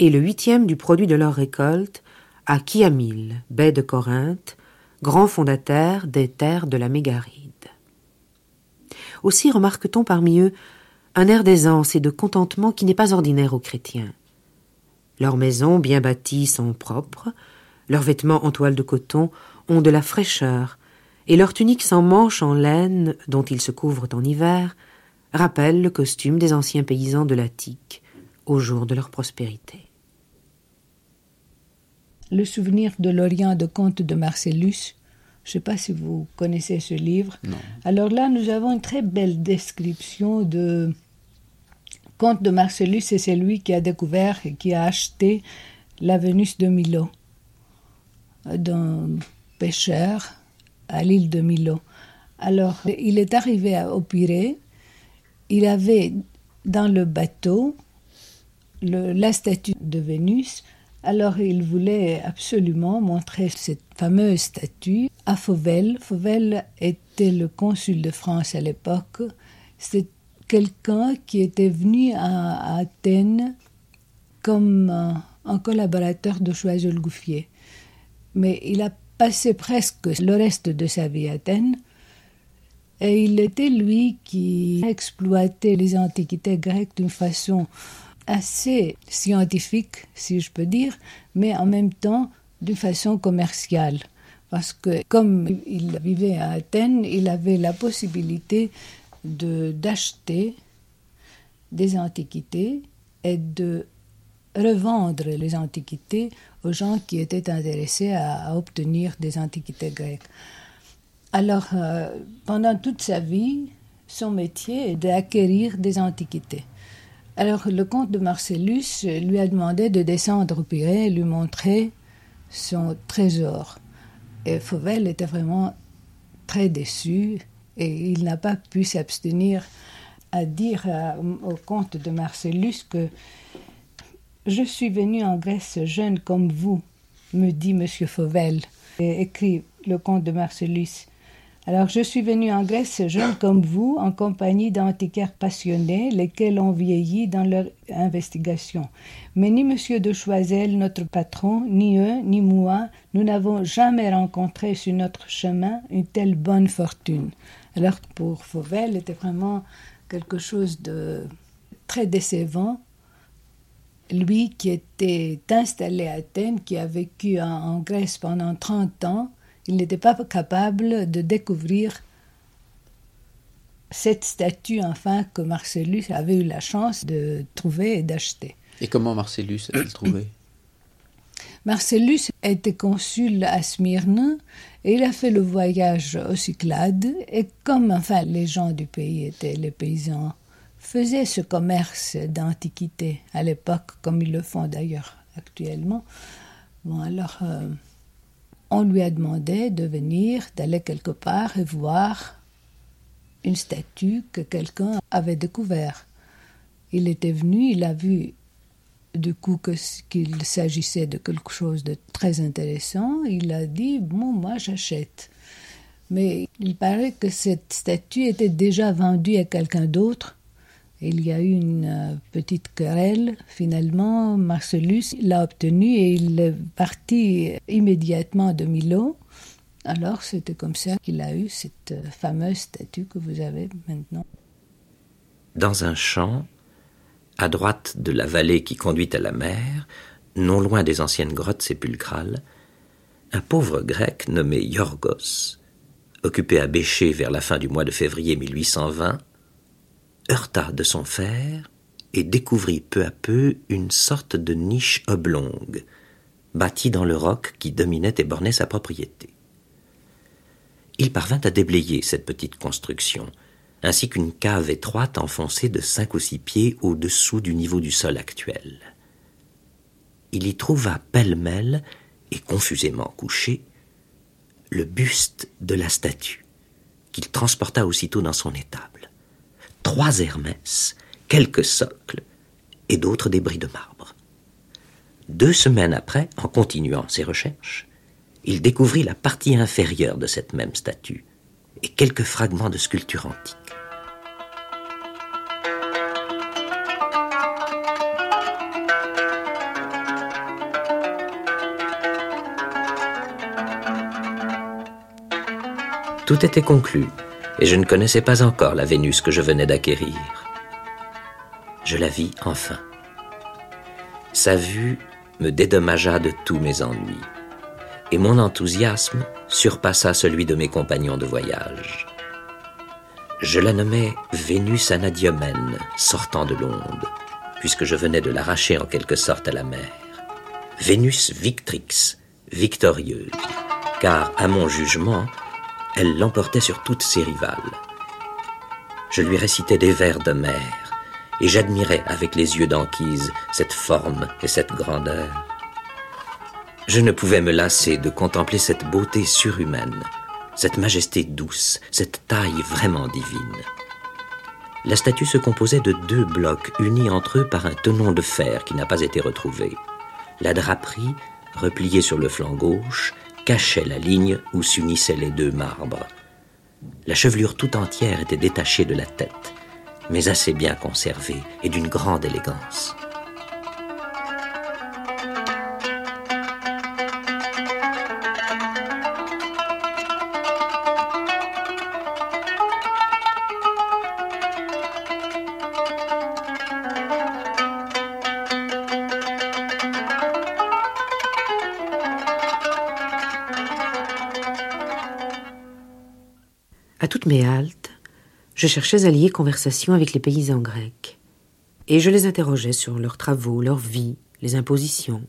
et le huitième du produit de leur récolte à Kiamil, baie de Corinthe, grand fondataire des terres de la Mégaride. Aussi remarque-t-on parmi eux un air d'aisance et de contentement qui n'est pas ordinaire aux chrétiens. Leurs maisons bien bâties sont propres, leurs vêtements en toile de coton ont de la fraîcheur, et leurs tuniques sans manches en laine dont ils se couvrent en hiver rappellent le costume des anciens paysans de l'Attique au jour de leur prospérité. Le souvenir de l'Orient de Comte de Marcellus. Je ne sais pas si vous connaissez ce livre. Alors là, nous avons une très belle description de Comte de Marcellus, c'est celui qui a découvert et qui a acheté la Vénus de Milo d'un pêcheur à l'île de Milo. Alors, il est arrivé au Pirée. Il avait dans le bateau la statue de Vénus. Alors, il voulait absolument montrer cette fameuse statue à Fauvel. Fauvel était le consul de France à l'époque. C'est quelqu'un qui était venu à, Athènes comme un, collaborateur de Choiseul-Gouffier. Mais il a passé presque le reste de sa vie à Athènes. Et il était lui qui exploitait les antiquités grecques d'une façon assez scientifique, si je peux dire, mais en même temps d'une façon commerciale. Parce que comme il vivait à Athènes, il avait la possibilité d'acheter des antiquités et de revendre les antiquités aux gens qui étaient intéressés à, obtenir des antiquités grecques. Alors, euh, pendant toute sa vie, son métier est d'acquérir des antiquités. Alors, le comte de Marcellus lui a demandé de descendre au Pirée et lui montrer son trésor. Et Fauvel était vraiment très déçu et il n'a pas pu s'abstenir à dire au comte de Marcellus que je suis venu en Grèce jeune comme vous, me dit M. Fauvel, écrit le comte de Marcellus. Alors je suis venu en Grèce jeune comme vous, en compagnie d'antiquaires passionnés, lesquels ont vieilli dans leur investigation. Mais ni M. de Choisel, notre patron, ni eux, ni moi, nous n'avons jamais rencontré sur notre chemin une telle bonne fortune. Alors pour Fauvel, c'était vraiment quelque chose de très décevant. Lui qui était installé à Athènes, qui a vécu en, Grèce pendant 30 ans, il n'était pas capable de découvrir cette statue enfin que Marcellus avait eu la chance de trouver et d'acheter. Et comment Marcellus a-t-il trouvé? Marcellus était consul à Smyrne et il a fait le voyage aux Cyclades et comme enfin les gens du pays étaient les paysans, faisaient ce commerce d'antiquité à l'époque comme ils le font d'ailleurs actuellement. Bon alors euh, on lui a demandé de venir, d'aller quelque part et voir une statue que quelqu'un avait découvert. Il était venu, il a vu du coup qu'il s'agissait de quelque chose de très intéressant. Il a dit bon moi j'achète. Mais il paraît que cette statue était déjà vendue à quelqu'un d'autre il y a eu une euh, petite querelle. Finalement, Marcellus l'a obtenu et il est parti immédiatement de Milo. Alors, c'était comme ça qu'il a eu cette euh, fameuse statue que vous avez maintenant. Dans un champ, à droite de la vallée qui conduit à la mer, non loin des anciennes grottes sépulcrales, un pauvre grec nommé Yorgos, occupé à bêcher vers la fin du mois de février 1820, heurta de son fer et découvrit peu à peu une sorte de niche oblongue, bâtie dans le roc qui dominait et bornait sa propriété. Il parvint à déblayer cette petite construction, ainsi qu'une cave étroite enfoncée de cinq ou six pieds au-dessous du niveau du sol actuel. Il y trouva pêle-mêle et confusément couché le buste de la statue, qu'il transporta aussitôt dans son étable trois Hermès, quelques socles et d'autres débris de marbre. Deux semaines après, en continuant ses recherches, il découvrit la partie inférieure de cette même statue et quelques fragments de sculpture antique. Tout était conclu et je ne connaissais pas encore la Vénus que je venais d'acquérir. Je la vis enfin. Sa vue me dédommagea de tous mes ennuis, et mon enthousiasme surpassa celui de mes compagnons de voyage. Je la nommais Vénus Anadiomène, sortant de l'onde, puisque je venais de l'arracher en quelque sorte à la mer. Vénus Victrix, victorieuse, car, à mon jugement, elle l'emportait sur toutes ses rivales. Je lui récitais des vers de mer, et j'admirais avec les yeux d'Anquise cette forme et cette grandeur. Je ne pouvais me lasser de contempler cette beauté surhumaine, cette majesté douce, cette taille vraiment divine. La statue se composait de deux blocs unis entre eux par un tenon de fer qui n'a pas été retrouvé. La draperie, repliée sur le flanc gauche, cachait la ligne où s'unissaient les deux marbres. La chevelure tout entière était détachée de la tête, mais assez bien conservée et d'une grande élégance. Toutes mes haltes, je cherchais à lier conversation avec les paysans grecs, et je les interrogeais sur leurs travaux, leur vie, les impositions.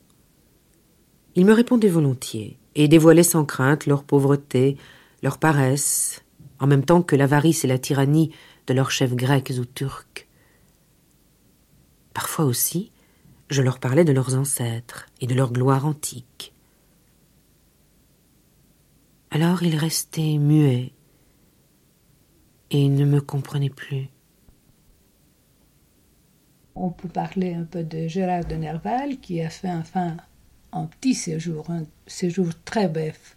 Ils me répondaient volontiers, et dévoilaient sans crainte leur pauvreté, leur paresse, en même temps que l'avarice et la tyrannie de leurs chefs grecs ou turcs. Parfois aussi, je leur parlais de leurs ancêtres et de leur gloire antique. Alors ils restaient muets et ne me comprenaient plus. On peut parler un peu de Gérard de Nerval qui a fait enfin un petit séjour, un séjour très bref,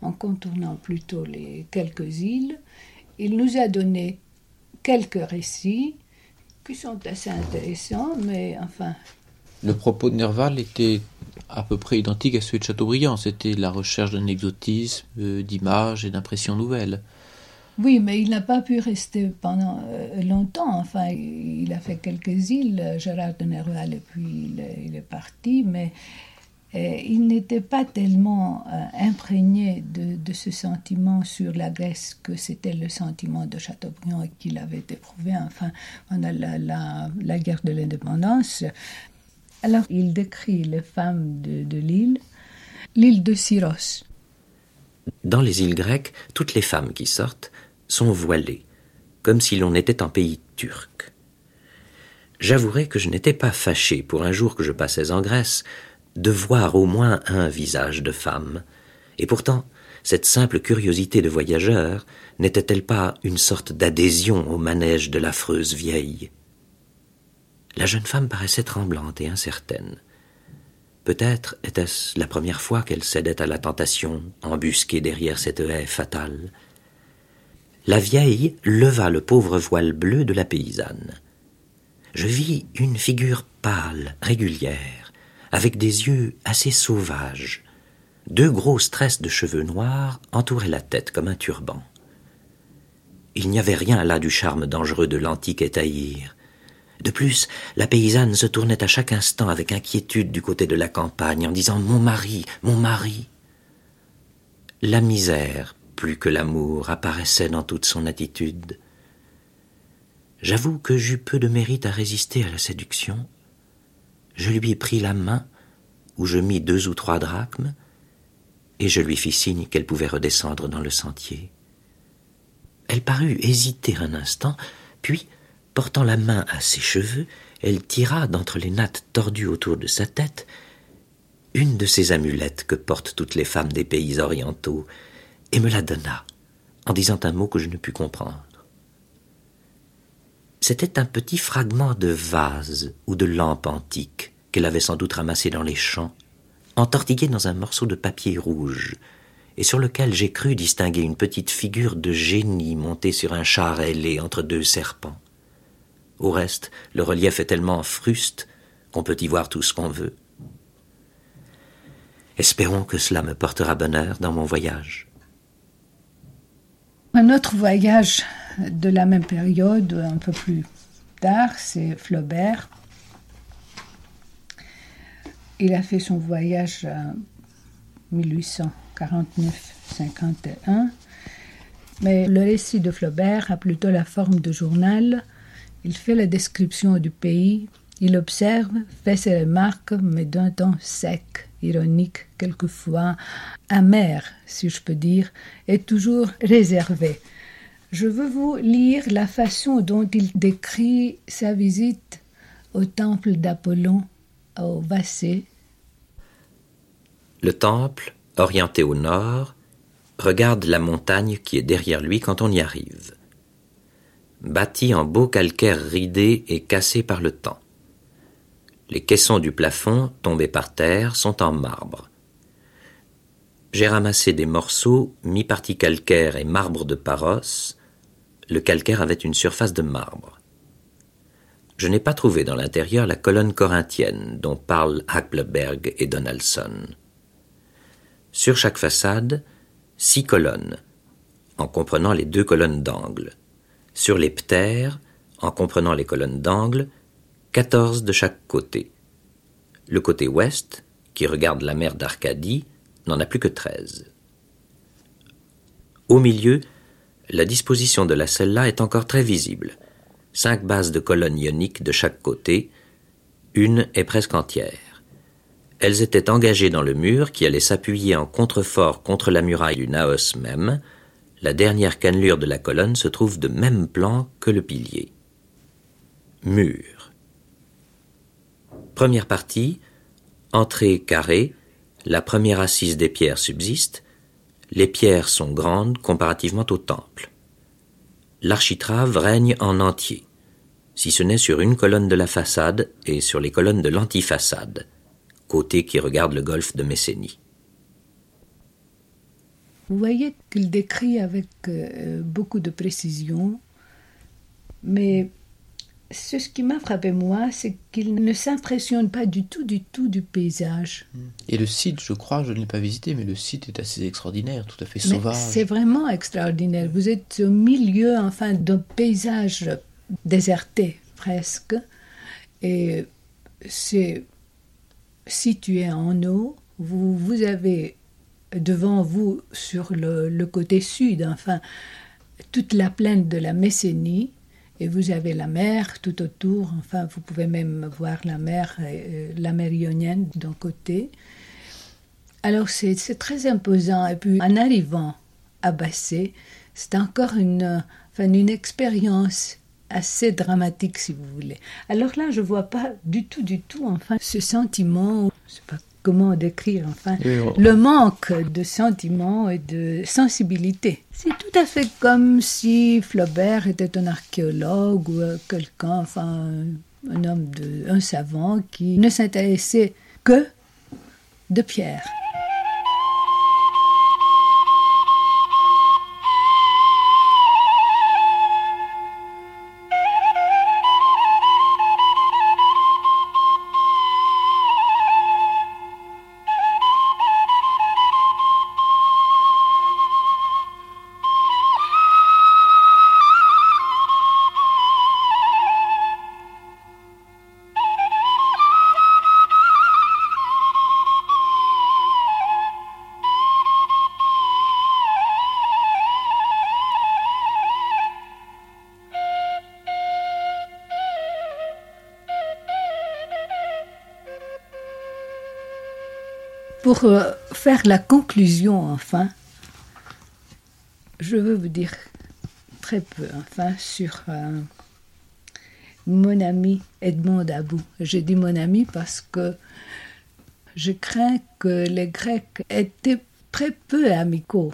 en contournant plutôt les quelques îles. Il nous a donné quelques récits qui sont assez intéressants, mais enfin. Le propos de Nerval était à peu près identique à celui de Chateaubriand. C'était la recherche d'un exotisme, euh, d'images et d'impressions nouvelles. Oui, mais il n'a pas pu rester pendant euh, longtemps. Enfin, il a fait quelques îles, Gérard de Nerval, et puis il, est parti. Mais euh, il n'était pas tellement imprégné de, ce sentiment sur la Grèce que c'était le sentiment de Chateaubriand qu'il avait éprouvé enfin, pendant la, la guerre de l'indépendance. Alors, il décrit les femmes de, l'île, l'île de Syros. Dans les îles grecques, toutes les femmes qui sortent sont voilées, comme si l'on était en pays turc. J'avouerai que je n'étais pas fâché pour un jour que je passais en Grèce de voir au moins un visage de femme, et pourtant cette simple curiosité de voyageur n'était-elle pas une sorte d'adhésion au manège de l'affreuse vieille? La jeune femme paraissait tremblante et incertaine. Peut-être était-ce la première fois qu'elle cédait à la tentation, embusquée derrière cette haie fatale. La vieille leva le pauvre voile bleu de la paysanne. Je vis une figure pâle, régulière, avec des yeux assez sauvages. Deux grosses tresses de cheveux noirs entouraient la tête comme un turban. Il n'y avait rien là du charme dangereux de l'antique étaïr. De plus, la paysanne se tournait à chaque instant avec inquiétude du côté de la campagne en disant Mon mari, mon mari. La misère, plus que l'amour, apparaissait dans toute son attitude. J'avoue que j'eus peu de mérite à résister à la séduction. Je lui pris la main, où je mis deux ou trois drachmes, et je lui fis signe qu'elle pouvait redescendre dans le sentier. Elle parut hésiter un instant, puis, Portant la main à ses cheveux, elle tira d'entre les nattes tordues autour de sa tête une de ces amulettes que portent toutes les femmes des pays orientaux, et me la donna, en disant un mot que je ne pus comprendre. C'était un petit fragment de vase ou de lampe antique qu'elle avait sans doute ramassé dans les champs, entortillé dans un morceau de papier rouge, et sur lequel j'ai cru distinguer une petite figure de génie montée sur un char ailé entre deux serpents. Au reste, le relief est tellement fruste qu'on peut y voir tout ce qu'on veut. Espérons que cela me portera bonheur dans mon voyage. Un autre voyage de la même période, un peu plus tard, c'est Flaubert. Il a fait son voyage en 1849-51, mais le récit de Flaubert a plutôt la forme de journal il fait la description du pays, il observe, fait ses remarques, mais d'un ton sec, ironique, quelquefois amer, si je peux dire, et toujours réservé. Je veux vous lire la façon dont il décrit sa visite au temple d'Apollon au Vassé. Le temple, orienté au nord, regarde la montagne qui est derrière lui quand on y arrive bâti en beau calcaire ridé et cassé par le temps. Les caissons du plafond, tombés par terre, sont en marbre. J'ai ramassé des morceaux, mi-partie calcaire et marbre de Paros. Le calcaire avait une surface de marbre. Je n'ai pas trouvé dans l'intérieur la colonne corinthienne dont parlent Hackleberg et Donaldson. Sur chaque façade, six colonnes, en comprenant les deux colonnes d'angle. Sur les ptères, en comprenant les colonnes d'angle, quatorze de chaque côté. Le côté ouest, qui regarde la mer d'Arcadie, n'en a plus que treize. Au milieu, la disposition de la celle-là est encore très visible. Cinq bases de colonnes ioniques de chaque côté, une est presque entière. Elles étaient engagées dans le mur qui allait s'appuyer en contrefort contre la muraille du Naos même, La dernière cannelure de la colonne se trouve de même plan que le pilier. Mur. Première partie, entrée carrée, la première assise des pierres subsiste, les pierres sont grandes comparativement au temple. L'architrave règne en entier, si ce n'est sur une colonne de la façade et sur les colonnes de l'antifaçade, côté qui regarde le golfe de Messénie. Vous voyez qu'il décrit avec euh, beaucoup de précision, mais ce qui m'a frappé moi, c'est qu'il ne s'impressionne pas du tout, du tout du paysage. Et le site, je crois, je ne l'ai pas visité, mais le site est assez extraordinaire, tout à fait sauvage. C'est vraiment extraordinaire. Vous êtes au milieu, enfin, d'un paysage déserté presque, et c'est situé en eau. Vous, vous avez devant vous, sur le, le côté sud, enfin, toute la plaine de la Messénie, et vous avez la mer tout autour. Enfin, vous pouvez même voir la mer, euh, la mer Ionienne d'un côté. Alors, c'est très imposant. Et puis, en arrivant à Bassé, c'est encore une, enfin, une expérience assez dramatique, si vous voulez. Alors là, je vois pas du tout, du tout, enfin, ce sentiment, comment décrire, enfin, on- le manque de sentiments et de sensibilité. C'est tout à fait comme si Flaubert était un archéologue ou euh, quelqu'un, enfin, un homme, de, un savant qui ne s'intéressait que de pierre. Pour euh, faire la conclusion, enfin, je veux vous dire très peu, enfin, sur euh, mon ami Edmond Dabou. Je dis mon ami parce que je crains que les Grecs étaient très peu amicaux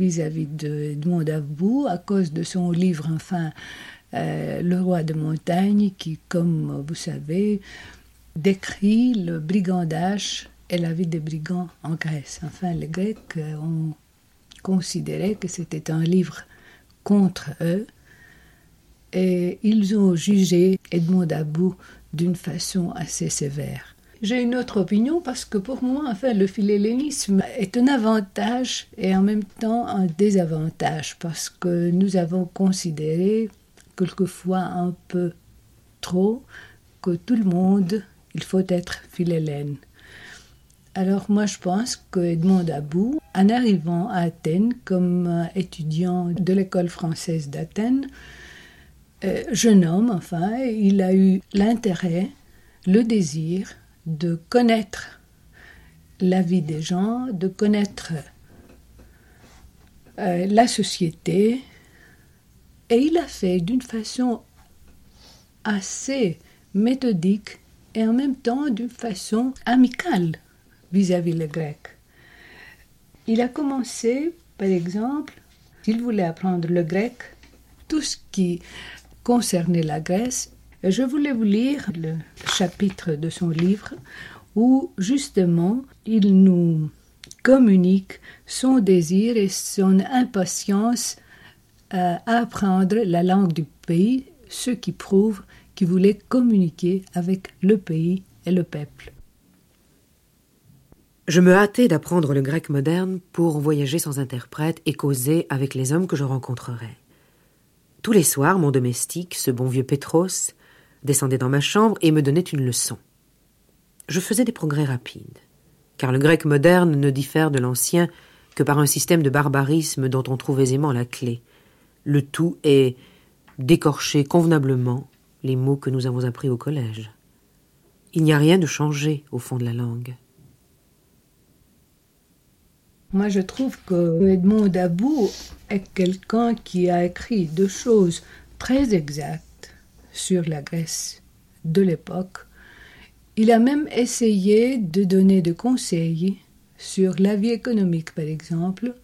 vis-à-vis de Edmond Dabou à cause de son livre, enfin, euh, Le roi de montagne, qui, comme vous savez, décrit le brigandage et la vie des brigands en Grèce. Enfin, les Grecs ont considéré que c'était un livre contre eux et ils ont jugé Edmond Dabou d'une façon assez sévère. J'ai une autre opinion parce que pour moi, enfin, le philhellénisme est un avantage et en même temps un désavantage parce que nous avons considéré quelquefois un peu trop que tout le monde, il faut être philhellène. Alors moi je pense que Edmond Dabou, en arrivant à Athènes comme euh, étudiant de l'école française d'Athènes, euh, jeune homme enfin, il a eu l'intérêt, le désir de connaître la vie des gens, de connaître euh, la société, et il a fait d'une façon assez méthodique et en même temps d'une façon amicale vis-à-vis les Grecs. Il a commencé, par exemple, s'il voulait apprendre le grec, tout ce qui concernait la Grèce. Je voulais vous lire le chapitre de son livre où justement il nous communique son désir et son impatience euh, à apprendre la langue du pays, ce qui prouve qu'il voulait communiquer avec le pays et le peuple. Je me hâtais d'apprendre le grec moderne pour voyager sans interprète et causer avec les hommes que je rencontrerais. Tous les soirs, mon domestique, ce bon vieux Pétros, descendait dans ma chambre et me donnait une leçon. Je faisais des progrès rapides, car le grec moderne ne diffère de l'ancien que par un système de barbarisme dont on trouve aisément la clé. Le tout est d'écorcher convenablement les mots que nous avons appris au collège. Il n'y a rien de changé au fond de la langue. Moi, je trouve que Edmond Dabou est quelqu'un qui a écrit deux choses très exactes sur la Grèce de l'époque. Il a même essayé de donner des conseils sur la vie économique, par exemple.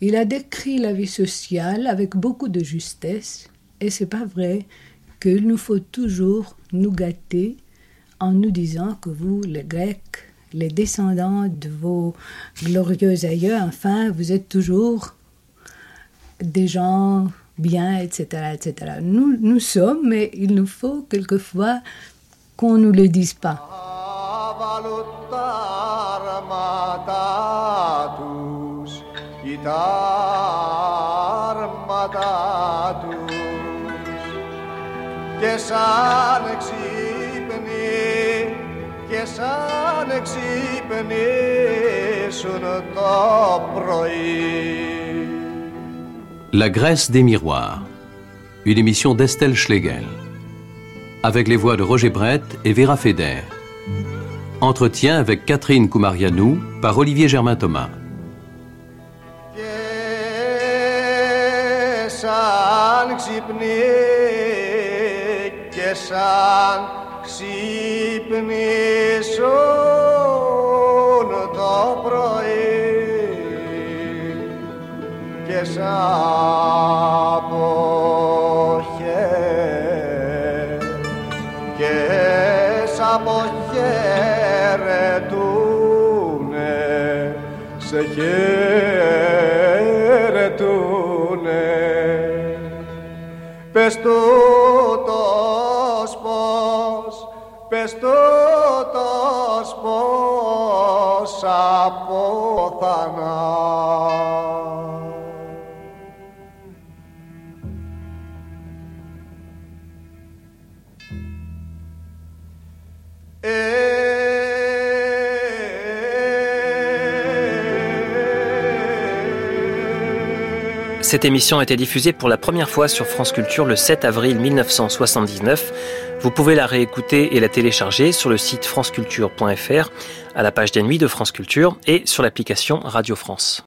Il a décrit la vie sociale avec beaucoup de justesse, et c'est pas vrai qu'il nous faut toujours nous gâter en nous disant que vous, les Grecs, les descendants de vos glorieux aïeux, enfin, vous êtes toujours des gens bien, etc., etc. Nous, nous sommes, mais il nous faut quelquefois qu'on ne nous le dise pas. La Grèce des miroirs, une émission d'Estelle Schlegel, avec les voix de Roger Brett et Vera Feder. Entretien avec Catherine Koumarianou par Olivier Germain Thomas. ξυπνήσω το πρωί και σ' αποχαίρε και σ' αποχαιρετούνε σε χαιρετούνε. Πες του τούτος πως αποθανά Cette émission a été diffusée pour la première fois sur France Culture le 7 avril 1979. vous pouvez la réécouter et la télécharger sur le site franceculture.fr, à la page des de France Culture et sur l'application Radio France.